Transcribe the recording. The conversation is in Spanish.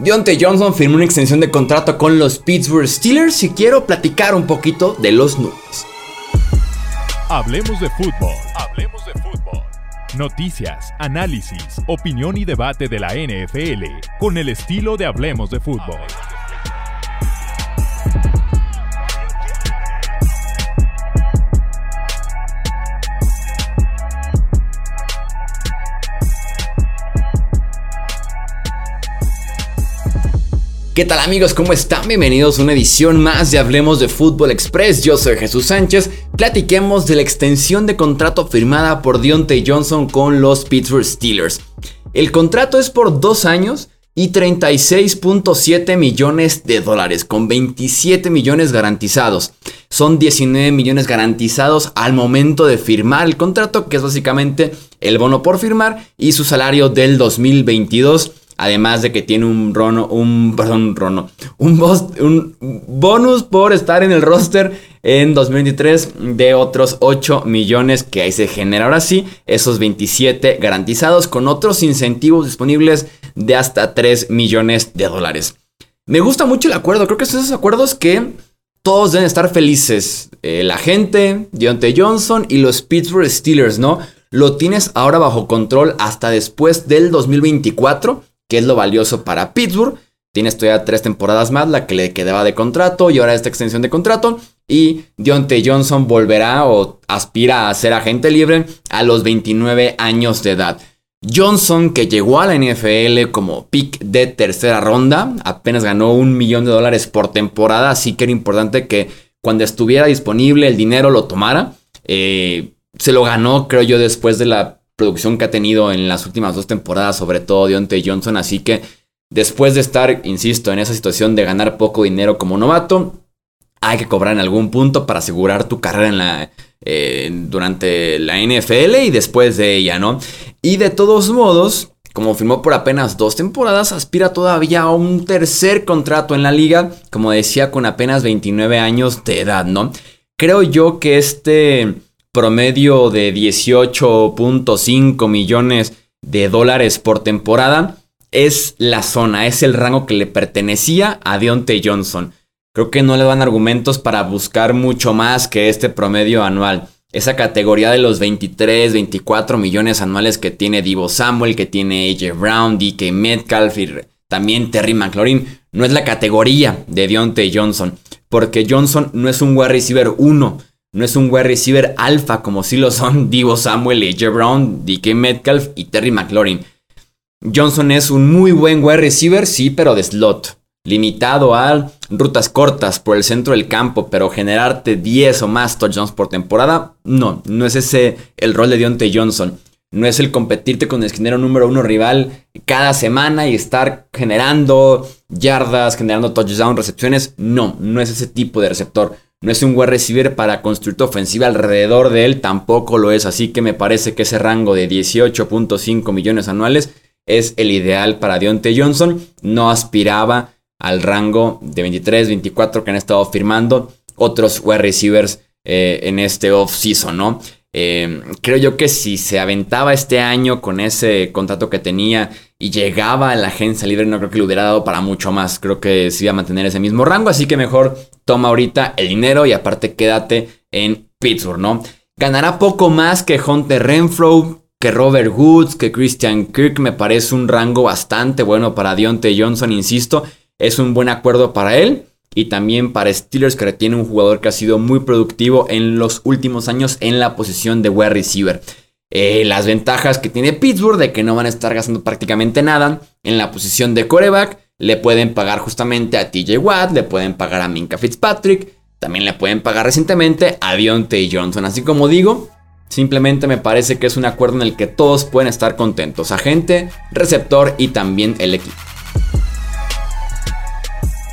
Deontay Johnson firmó una extensión de contrato con los Pittsburgh Steelers y quiero platicar un poquito de los números. Hablemos de fútbol. Hablemos de fútbol. Noticias, análisis, opinión y debate de la NFL con el estilo de Hablemos de fútbol. ¿Qué tal amigos? ¿Cómo están? Bienvenidos a una edición más de Hablemos de Fútbol Express. Yo soy Jesús Sánchez. Platiquemos de la extensión de contrato firmada por Deontay Johnson con los Pittsburgh Steelers. El contrato es por dos años y 36.7 millones de dólares, con 27 millones garantizados. Son 19 millones garantizados al momento de firmar el contrato, que es básicamente el bono por firmar y su salario del 2022 Además de que tiene un rono, un, perdón, rono, un, un bonus por estar en el roster en 2023 de otros 8 millones que ahí se genera ahora sí, esos 27 garantizados con otros incentivos disponibles de hasta 3 millones de dólares. Me gusta mucho el acuerdo, creo que son esos acuerdos que todos deben estar felices. Eh, la gente, Deontay Johnson y los Pittsburgh Steelers, ¿no? Lo tienes ahora bajo control hasta después del 2024 que es lo valioso para Pittsburgh. Tienes todavía tres temporadas más, la que le quedaba de contrato y ahora esta extensión de contrato. Y Deontay Johnson volverá o aspira a ser agente libre a los 29 años de edad. Johnson, que llegó a la NFL como pick de tercera ronda, apenas ganó un millón de dólares por temporada, así que era importante que cuando estuviera disponible el dinero lo tomara. Eh, se lo ganó, creo yo, después de la producción que ha tenido en las últimas dos temporadas, sobre todo Deontay Johnson. Así que después de estar, insisto, en esa situación de ganar poco dinero como novato, hay que cobrar en algún punto para asegurar tu carrera en la, eh, durante la NFL y después de ella, ¿no? Y de todos modos, como firmó por apenas dos temporadas, aspira todavía a un tercer contrato en la liga, como decía, con apenas 29 años de edad, ¿no? Creo yo que este promedio de 18.5 millones de dólares por temporada, es la zona, es el rango que le pertenecía a Deontay Johnson. Creo que no le dan argumentos para buscar mucho más que este promedio anual. Esa categoría de los 23, 24 millones anuales que tiene Divo Samuel, que tiene AJ Brown, DK Metcalf y también Terry McLaurin, no es la categoría de Deontay Johnson. Porque Johnson no es un wide receiver 1. No es un wide receiver alfa como si lo son Divo Samuel, AJ Brown, DK Metcalf y Terry McLaurin. Johnson es un muy buen wide receiver, sí, pero de slot. Limitado a rutas cortas por el centro del campo, pero generarte 10 o más touchdowns por temporada, no, no es ese el rol de Deontay Johnson. No es el competirte con el esquinero número uno rival cada semana y estar generando yardas, generando touchdowns, recepciones. No, no es ese tipo de receptor. No es un wide receiver para construir tu ofensiva alrededor de él, tampoco lo es. Así que me parece que ese rango de 18.5 millones anuales es el ideal para Deontay Johnson. No aspiraba al rango de 23, 24 que han estado firmando otros wide receivers eh, en este off-season, ¿no? Eh, creo yo que si se aventaba este año con ese contrato que tenía y llegaba a la agencia libre, no creo que le hubiera dado para mucho más. Creo que se iba a mantener ese mismo rango, así que mejor toma ahorita el dinero y aparte quédate en Pittsburgh, ¿no? Ganará poco más que Hunter Renfro, que Robert Woods, que Christian Kirk. Me parece un rango bastante bueno para Deontay Johnson, insisto. Es un buen acuerdo para él y también para Steelers que retiene un jugador que ha sido muy productivo en los últimos años en la posición de wide receiver. Eh, las ventajas que tiene Pittsburgh de que no van a estar gastando prácticamente nada en la posición de coreback. Le pueden pagar justamente a TJ Watt, le pueden pagar a Minka Fitzpatrick, también le pueden pagar recientemente a Deontay Johnson. Así como digo, simplemente me parece que es un acuerdo en el que todos pueden estar contentos, agente, receptor y también el equipo.